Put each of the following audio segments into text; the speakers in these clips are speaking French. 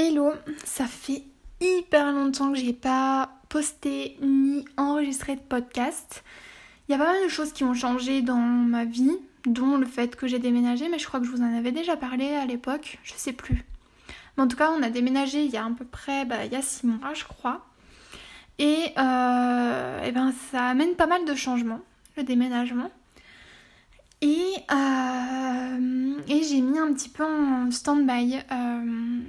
Hello, ça fait hyper longtemps que j'ai pas posté ni enregistré de podcast. Il y a pas mal de choses qui ont changé dans ma vie, dont le fait que j'ai déménagé, mais je crois que je vous en avais déjà parlé à l'époque, je sais plus. Mais en tout cas, on a déménagé il y a à peu près, bah, il y a six mois, je crois. Et, euh, et ben, ça amène pas mal de changements, le déménagement. Et, euh, et j'ai mis un petit peu en stand-by euh,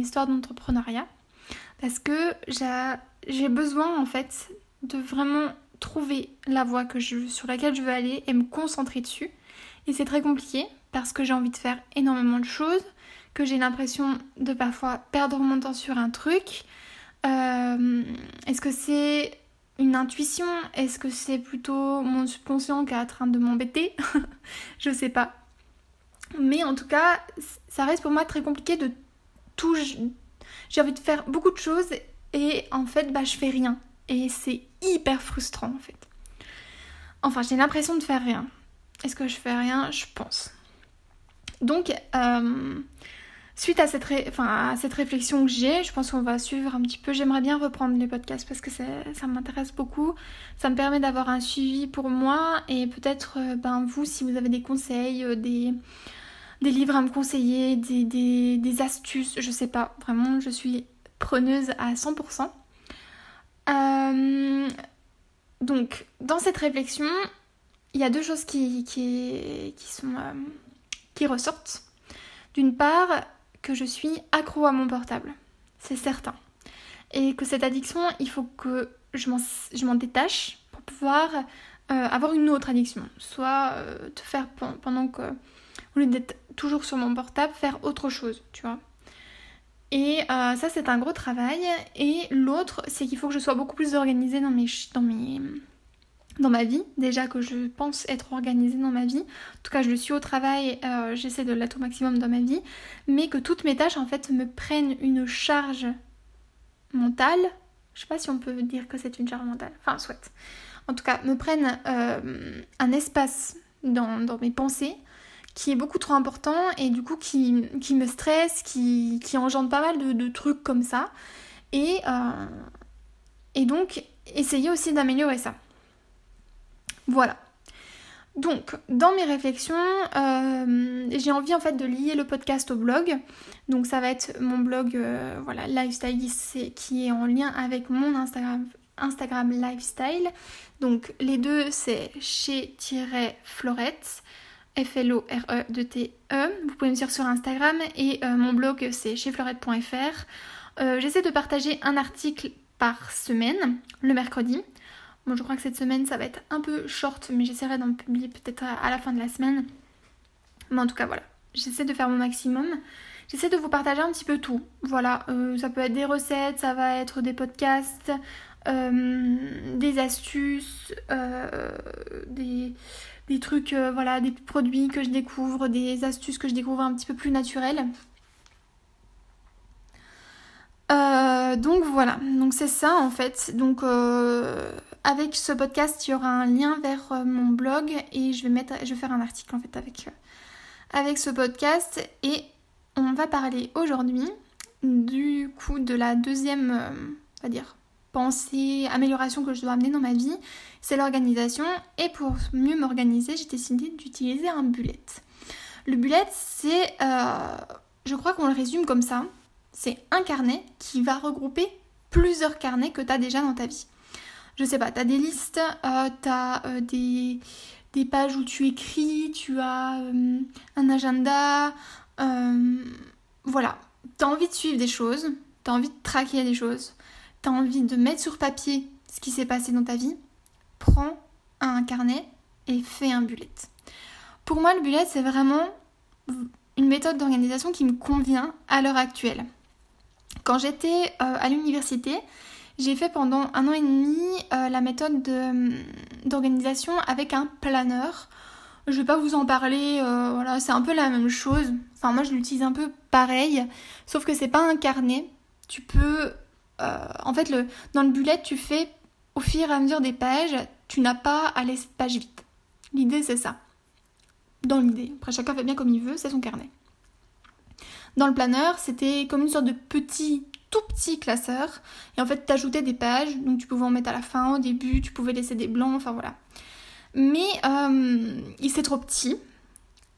histoire d'entrepreneuriat parce que j'ai besoin en fait de vraiment trouver la voie que je, sur laquelle je veux aller et me concentrer dessus. Et c'est très compliqué parce que j'ai envie de faire énormément de choses, que j'ai l'impression de parfois perdre mon temps sur un truc. Euh, est-ce que c'est une intuition? Est-ce que c'est plutôt mon subconscient qui est en train de m'embêter? Je sais pas. Mais en tout cas, ça reste pour moi très compliqué de J'ai envie de faire beaucoup de choses et en fait, bah, je fais rien. Et c'est hyper frustrant en fait. Enfin, j'ai l'impression de faire rien. Est-ce que je fais rien? Je pense. Donc, euh, suite à cette, enfin, à cette réflexion que j'ai, je pense qu'on va suivre un petit peu. J'aimerais bien reprendre les podcasts parce que ça m'intéresse beaucoup. Ça me permet d'avoir un suivi pour moi et peut-être euh, ben, vous, si vous avez des conseils, euh, des, des livres à me conseiller, des, des, des, astuces, je sais pas. Vraiment, je suis preneuse à 100%. Euh, donc, dans cette réflexion, il y a deux choses qui, qui, qui sont, qui ressortent. D'une part, que je suis accro à mon portable. C'est certain. Et que cette addiction, il faut que je m'en détache pour pouvoir euh, avoir une autre addiction. Soit euh, te faire pendant que, au lieu d'être toujours sur mon portable, faire autre chose, tu vois. Et euh, ça, c'est un gros travail. Et l'autre, c'est qu'il faut que je sois beaucoup plus organisée dans mes, dans mes, dans ma vie, déjà que je pense être organisée dans ma vie. En tout cas, je le suis au travail, euh, j'essaie de l'être au maximum dans ma vie, mais que toutes mes tâches en fait me prennent une charge mentale. Je sais pas si on peut dire que c'est une charge mentale, enfin, soit. En tout cas, me prennent euh, un espace dans, mes pensées qui est beaucoup trop important et du coup qui, me stresse, qui, qui, engendre pas mal de, trucs comme ça. Et, euh, et donc, essayer aussi d'améliorer ça. Voilà. Donc, dans mes réflexions, euh, j'ai envie en fait de lier le podcast au blog. Donc, ça va être mon blog, euh, voilà, Lifestyle qui est en lien avec mon Instagram, Instagram Lifestyle. Donc, les deux, c'est chez-florette, F-L-O-R-E-T-E. Vous pouvez me suivre sur Instagram et euh, mon blog, c'est chez-florette.fr. J'essaie de partager un article par semaine, le mercredi. Moi, je crois que cette semaine, ça va être un peu short, mais j'essaierai d'en publier peut-être à la fin de la semaine. Mais en tout cas, voilà. J'essaie de faire mon maximum. J'essaie de vous partager un petit peu tout. Voilà, euh, ça peut être des recettes, ça va être des podcasts, euh, des astuces, euh, des, des, trucs, voilà, des produits que je découvre, des astuces que je découvre un petit peu plus naturelles. donc voilà, donc c'est ça en fait. Donc avec ce podcast, il y aura un lien vers euh, mon blog et je vais, mettre, je vais faire un article en fait avec, euh, avec ce podcast. Et on va parler aujourd'hui du coup de la deuxième, euh, on va dire, pensée, amélioration que je dois amener dans ma vie, c'est l'organisation. Et pour mieux m'organiser, j'ai décidé d'utiliser un bullet. Le bullet, c'est, je crois qu'on le résume comme ça, c'est un carnet qui va regrouper plusieurs carnets que tu as déjà dans ta vie je sais pas, tu as des listes, euh, tu as euh, des, pages où tu écris, tu as euh, un agenda, voilà. Tu as envie de suivre des choses, tu as envie de traquer des choses, tu as envie de mettre sur papier ce qui s'est passé dans ta vie, prends un carnet et fais un bullet. Pour moi, le bullet, c'est vraiment une méthode d'organisation qui me convient à l'heure actuelle. Quand j'étais à l'université, j'ai fait pendant un an et demi euh, la méthode d'organisation avec un planeur. Je vais pas vous en parler, euh, voilà, c'est un peu la même chose. Enfin, moi je l'utilise un peu pareil, sauf que c'est pas un carnet. Tu peux. Euh, en fait, le, dans le bullet, tu fais au fur et à mesure des pages, tu n'as pas à laisser de page vite. L'idée, c'est ça. Dans l'idée. Après, chacun fait bien comme il veut, c'est son carnet. Dans le planeur, c'était comme une sorte de petit, tout petit classeur. Et en fait, t'ajoutais des pages, donc tu pouvais en mettre à la fin, au début, tu pouvais laisser des blancs, enfin voilà. Mais euh, il c'est trop petit.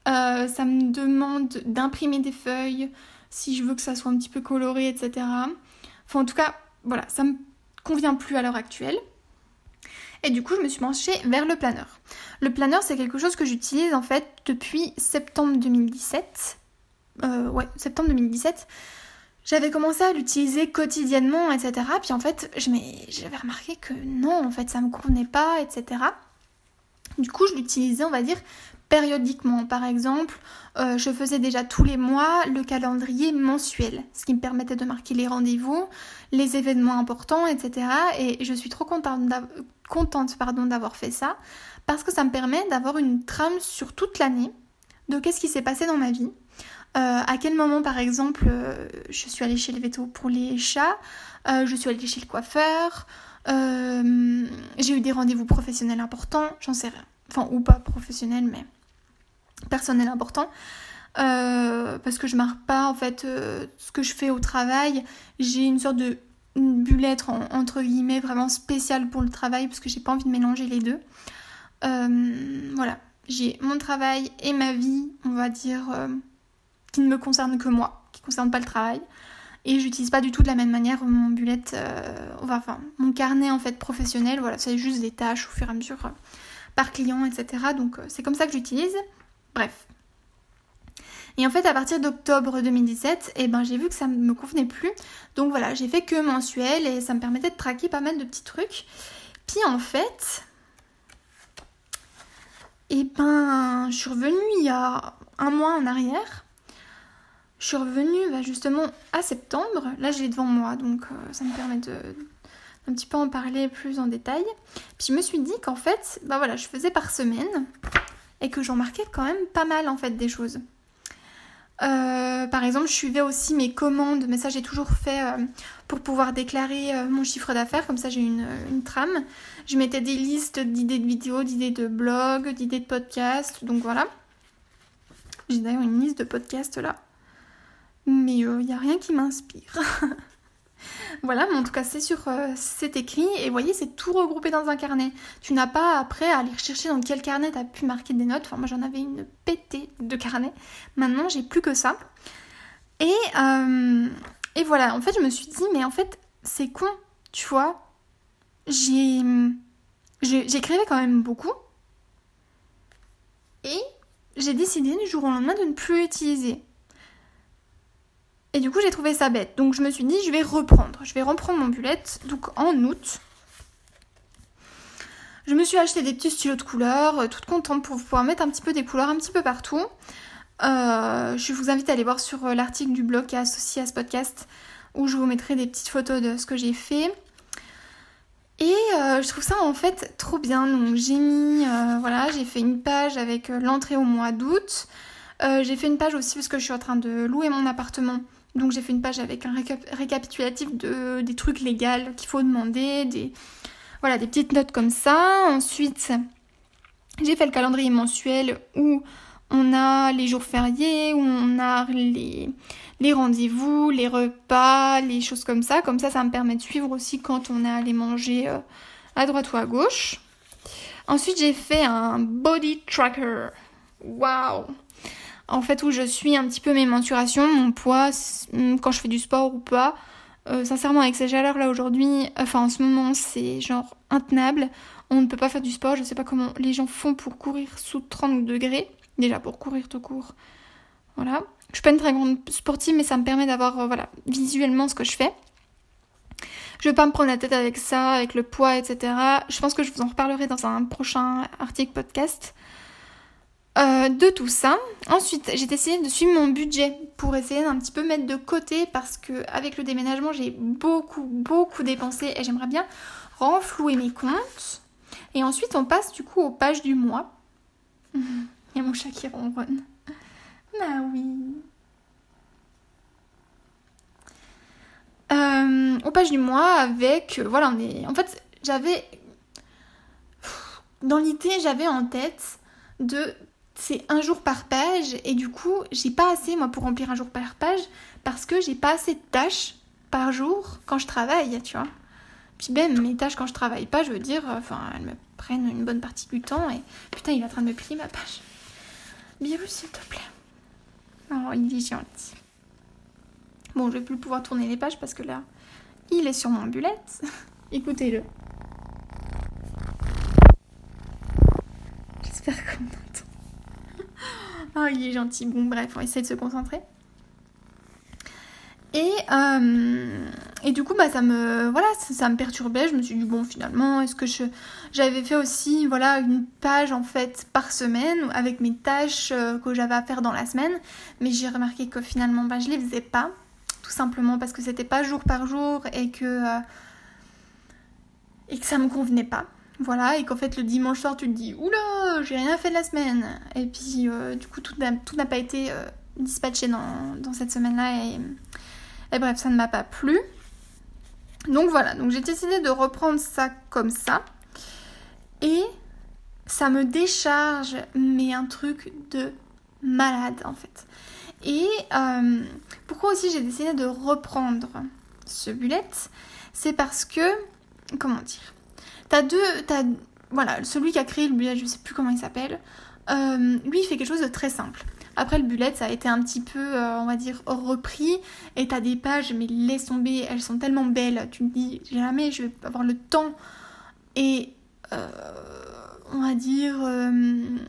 Euh, ça me demande d'imprimer des feuilles si je veux que ça soit un petit peu coloré, etc. Enfin, en tout cas, voilà, ça me convient plus à l'heure actuelle. Et du coup, je me suis penchée vers le planeur. Le planeur, c'est quelque chose que j'utilise en fait depuis septembre 2017. Euh, ouais, septembre 2017. J'avais commencé à l'utiliser quotidiennement, etc. Puis en fait, j'avais remarqué que non, en fait, ça me convenait pas, etc. Du coup, je l'utilisais, on va dire, périodiquement. Par exemple, euh, je faisais déjà tous les mois le calendrier mensuel, ce qui me permettait de marquer les rendez-vous, les événements importants, etc. Et je suis trop contente, d'avoir fait ça, parce que ça me permet d'avoir une trame sur toute l'année de qu'est-ce qui s'est passé dans ma vie. Euh, à quel moment, par exemple, euh, je suis allée chez le veto pour les chats, je suis allée chez le coiffeur, j'ai eu des rendez-vous professionnels importants, j'en sais rien. Enfin, ou pas professionnels, mais personnel important. Euh, parce que je marque pas en fait euh, ce que je fais au travail. J'ai une sorte de une entre guillemets vraiment spéciale pour le travail parce que j'ai pas envie de mélanger les deux. Euh, voilà, j'ai mon travail et ma vie, on va dire, qui ne me concerne que moi, qui ne concerne pas le travail. Et j'utilise pas du tout de la même manière mon bullet, enfin mon carnet en fait professionnel. Voilà, c'est juste des tâches au fur et à mesure par client, etc. Donc c'est comme ça que j'utilise. Bref. Et en fait, à partir d'octobre 2017, eh ben, j'ai vu que ça ne me convenait plus. Donc voilà, j'ai fait que mensuel et ça me permettait de traquer pas mal de petits trucs. Puis en fait, eh ben, je suis revenue il y a un mois en arrière. Je suis revenue bah, justement à septembre. Là, j'ai devant moi, donc euh, ça me permet de un petit peu en parler plus en détail. Puis je me suis dit qu'en fait, bah voilà, je faisais par semaine et que j'en marquais quand même pas mal en fait des choses. Euh, par exemple, je suivais aussi mes commandes, mais ça j'ai toujours fait euh, pour pouvoir déclarer euh, mon chiffre d'affaires, comme ça j'ai une, une, trame. Je mettais des listes d'idées de vidéos, d'idées de blogs, d'idées de podcasts, donc voilà. J'ai d'ailleurs une liste de podcasts là. Mais il n'y a rien qui m'inspire. Voilà, mais en tout cas, c'est sur, euh, c'est écrit et voyez, c'est tout regroupé dans un carnet. Tu n'as pas après à aller chercher dans quel carnet tu as pu marquer des notes. Enfin, moi j'en avais une pétée de carnet. Maintenant, j'ai plus que ça. Et, euh, et voilà, en fait, je me suis dit, mais en fait, c'est con, tu vois. J'écrivais quand même beaucoup. Et j'ai décidé du jour au lendemain de ne plus l'utiliser. Et du coup, j'ai trouvé ça bête. Donc, je me suis dit, je vais reprendre. Je vais reprendre mon bullet. Donc, en août, je me suis acheté des petits stylos de couleurs, euh, toute contente pour pouvoir mettre un petit peu des couleurs un petit peu partout. Euh, je vous invite à aller voir sur euh, l'article du blog qui est associé à ce podcast où je vous mettrai des petites photos de ce que j'ai fait. Et je trouve ça en fait trop bien. Donc j'ai mis, voilà, j'ai fait une page avec l'entrée au mois d'août. j'ai fait une page aussi parce que je suis en train de louer mon appartement donc j'ai fait une page avec un récapitulatif de, des trucs légaux qu'il faut demander, des, voilà, des petites notes comme ça. Ensuite, j'ai fait le calendrier mensuel où on a les jours fériés, où on a les, les rendez-vous, les repas, les choses comme ça. Comme ça, ça me permet de suivre aussi quand on est allé manger euh, à droite ou à gauche. Ensuite, j'ai fait un body tracker. Waouh en fait où je suis un petit peu mes mensurations, mon poids, mm, quand je fais du sport ou pas. Euh, sincèrement, avec ces chaleurs là aujourd'hui, enfin en ce moment, c'est genre intenable. On ne peut pas faire du sport. Je sais pas comment les gens font pour courir sous 30 degrés. Déjà pour courir tout court. Voilà. Je suis pas une très grande sportive, mais ça me permet d'avoir euh, voilà visuellement ce que je fais. Je vais pas me prendre la tête avec ça, avec le poids, etc. Je pense que je vous en reparlerai dans un prochain article podcast. Euh, de tout ça. Ensuite, j'ai essayé de suivre mon budget pour essayer d'un petit peu mettre de côté parce que avec le déménagement, j'ai beaucoup, beaucoup dépensé et j'aimerais bien renflouer mes comptes. Et ensuite, on passe du coup aux pages du mois. Il y a mon chat qui ronronne. Bah oui. Euh, aux pages du mois avec... Voilà, on est... En fait, j'avais... Dans l'idée, j'avais en tête de c'est un jour par page et du coup, j'ai pas assez moi pour remplir un jour par page parce que j'ai pas assez de tâches par jour quand je travaille, tu vois. Puis même mes tâches quand je travaille pas, je veux dire, enfin, elles me prennent une bonne partie du temps et putain, il est en train de me plier ma page. Bien s'il te plaît. Oh, il est gentil. Bon, je vais plus pouvoir tourner les pages parce que là, il est sur mon bullet. Écoutez-le. J'espère qu'on entend. Oh, il est gentil. Bon, bref, on essaie de se concentrer. Et, euh, et du coup, bah, ça me, voilà, ça, me perturbait. Je me suis dit, bon, finalement, est-ce que je. J'avais fait aussi, voilà, une page en fait par semaine avec mes tâches euh, que j'avais à faire dans la semaine. Mais j'ai remarqué que finalement, bah, je les faisais pas. Tout simplement parce que c'était pas jour par jour et que. Euh, et ça me convenait pas. Voilà, et qu'en fait le dimanche soir tu te dis Oula, j'ai rien fait de la semaine. Et puis du coup tout n'a pas été dispatché dans, cette semaine-là et et bref, ça ne m'a pas plu. Donc voilà, donc j'ai décidé de reprendre ça comme ça. Et ça me décharge, mais un truc de malade en fait. Et euh, pourquoi aussi j'ai décidé de reprendre ce bullet? C'est parce que, comment dire? T'as deux, t'as, voilà, celui qui a créé le bullet, je sais plus comment il s'appelle, euh, lui fait quelque chose de très simple. Après, le bullet, ça a été un petit peu, euh, on va dire, repris. Et t'as des pages, mais laisse tomber, elles sont tellement belles. Tu me dis, jamais je vais avoir le temps et, euh, on va dire,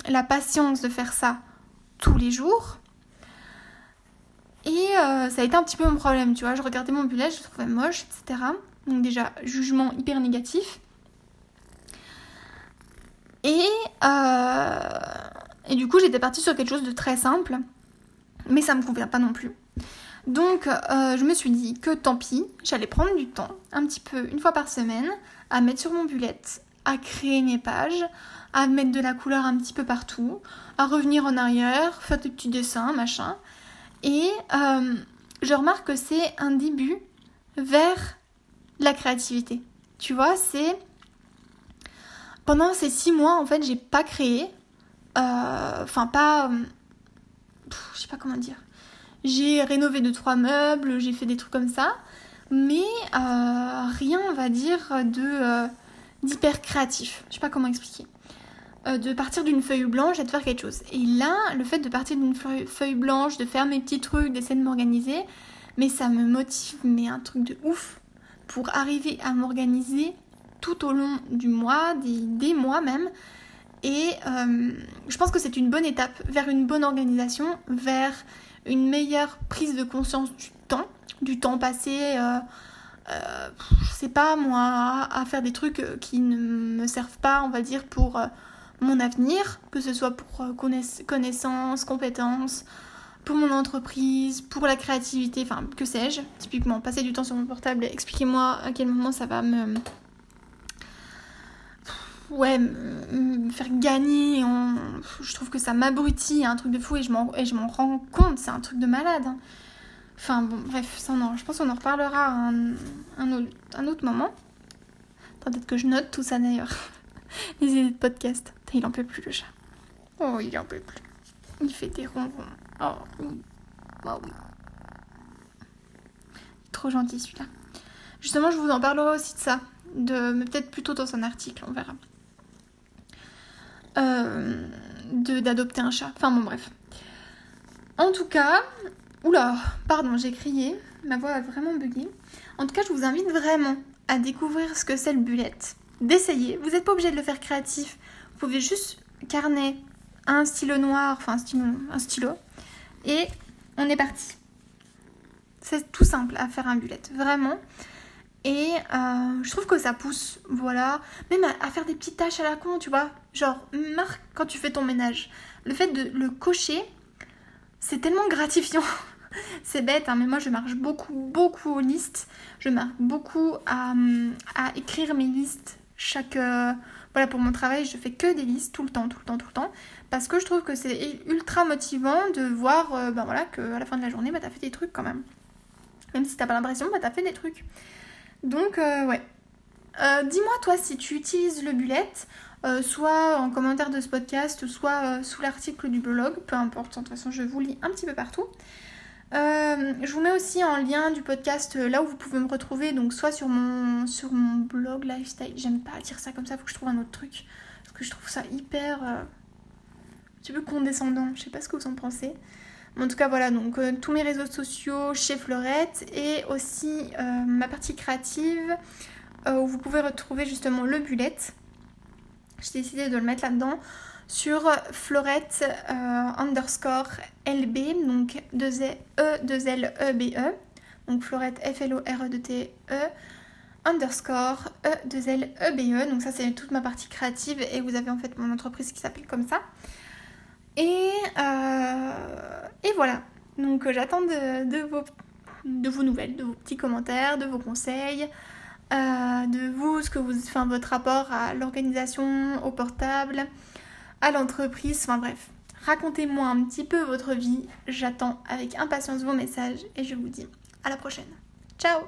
la patience de faire ça tous les jours. Et ça a été un petit peu mon problème, tu vois. Je regardais mon bullet, je le trouvais moche, etc. Donc déjà, jugement hyper négatif. Et et du coup, j'étais partie sur quelque chose de très simple, mais ça me convient pas non plus. Donc, euh, je me suis dit que tant pis, j'allais prendre du temps, un petit peu, une fois par semaine, à mettre sur mon bullet, à créer mes pages, à mettre de la couleur un petit peu partout, à revenir en arrière, faire des petits dessins, machin. Et euh, je remarque que c'est un début vers la créativité. Tu vois, c'est pendant ces six mois, en fait, j'ai pas créé euh, enfin, pas. Euh, je sais pas comment dire. J'ai rénové deux, trois meubles, j'ai fait des trucs comme ça. Mais euh, rien, on va dire, de d'hyper créatif. Je sais pas comment expliquer. de partir d'une feuille blanche et de faire quelque chose. Et là, le fait de partir d'une feuille blanche, de faire mes petits trucs, d'essayer de m'organiser, mais ça me motive, mais un truc de ouf, pour arriver à m'organiser tout au long du mois, des mois même, et euh, je pense que c'est une bonne étape vers une bonne organisation, vers une meilleure prise de conscience du temps, du temps passé, euh, euh, je sais pas moi, à faire des trucs qui ne me servent pas, on va dire, pour mon avenir, que ce soit pour connaissances, compétences, pour mon entreprise, pour la créativité, enfin que sais-je. Typiquement, passer du temps sur mon portable, expliquez-moi à quel moment ça va me ouais, me faire gagner. Je trouve que ça m'abrutit, un truc de fou et je m'en, rends compte, c'est un truc de malade. Hein. Enfin bon, bref, ça non, je pense qu'on en reparlera un, un, autre, un autre moment. Peut-être que je note tout ça d'ailleurs. Les idées de podcast. Il en peut plus le chat. Oh, il en peut plus. Il fait des ronrons. Oh. Oh oui. Trop gentil celui-là. Justement, je vous en parlerai aussi de ça. De, mais peut-être plutôt dans un article, on verra. Euh, d'adopter un chat. Enfin bon bref. En tout cas, oula, pardon, j'ai crié, ma voix a vraiment bugué. En tout cas, je vous invite vraiment à découvrir ce que c'est le bullet, d'essayer. Vous n'êtes pas obligé de le faire créatif. Vous pouvez juste carnet, un stylo noir, enfin un stylo, un stylo, et on est parti. C'est tout simple à faire un bullet, vraiment. Et euh, je trouve que ça pousse, voilà, même à, faire des petites tâches à la con, tu vois. Genre, marque quand tu fais ton ménage. Le fait de le cocher, c'est tellement gratifiant. c'est bête, hein, mais moi je marche beaucoup, beaucoup aux listes. Je marque beaucoup à, à écrire mes listes. Chaque. Euh, voilà, pour mon travail, je fais que des listes tout le temps, tout le temps, tout le temps. Parce que je trouve que c'est ultra motivant de voir, euh, ben voilà, qu'à la fin de la journée, bah, t'as fait des trucs quand même. Même si t'as pas l'impression, bah, t'as fait des trucs. Donc, euh, ouais. Euh, dis-moi, toi, si tu utilises le bullet, soit en commentaire de ce podcast, soit sous l'article du blog, peu importe, de toute façon je vous lis un petit peu partout. je vous mets aussi en lien du podcast là où vous pouvez me retrouver, donc soit sur mon, sur mon blog lifestyle, j'aime pas dire ça comme ça, faut que je trouve un autre truc, parce que je trouve ça hyper un petit peu condescendant, je sais pas ce que vous en pensez. En tout cas, voilà, donc euh, tous mes réseaux sociaux chez Fleurette et aussi euh, ma partie créative euh, où vous pouvez retrouver justement le bullet. J'ai décidé de le mettre là-dedans sur Fleurette underscore LB, donc 2 E, 2 L, E, E. Donc Fleurette F, L, O, R, E, T, E underscore E, 2 L, E, B, E. Donc ça, c'est toute ma partie créative et vous avez en fait mon entreprise qui s'appelle comme ça. Et, et voilà. Donc euh, j'attends de, vos, nouvelles, de vos petits commentaires, de vos conseils, euh, de vous, ce que vous, enfin, votre rapport à l'organisation, au portable, à l'entreprise, enfin bref. Racontez-moi un petit peu votre vie. J'attends avec impatience vos messages et je vous dis à la prochaine. Ciao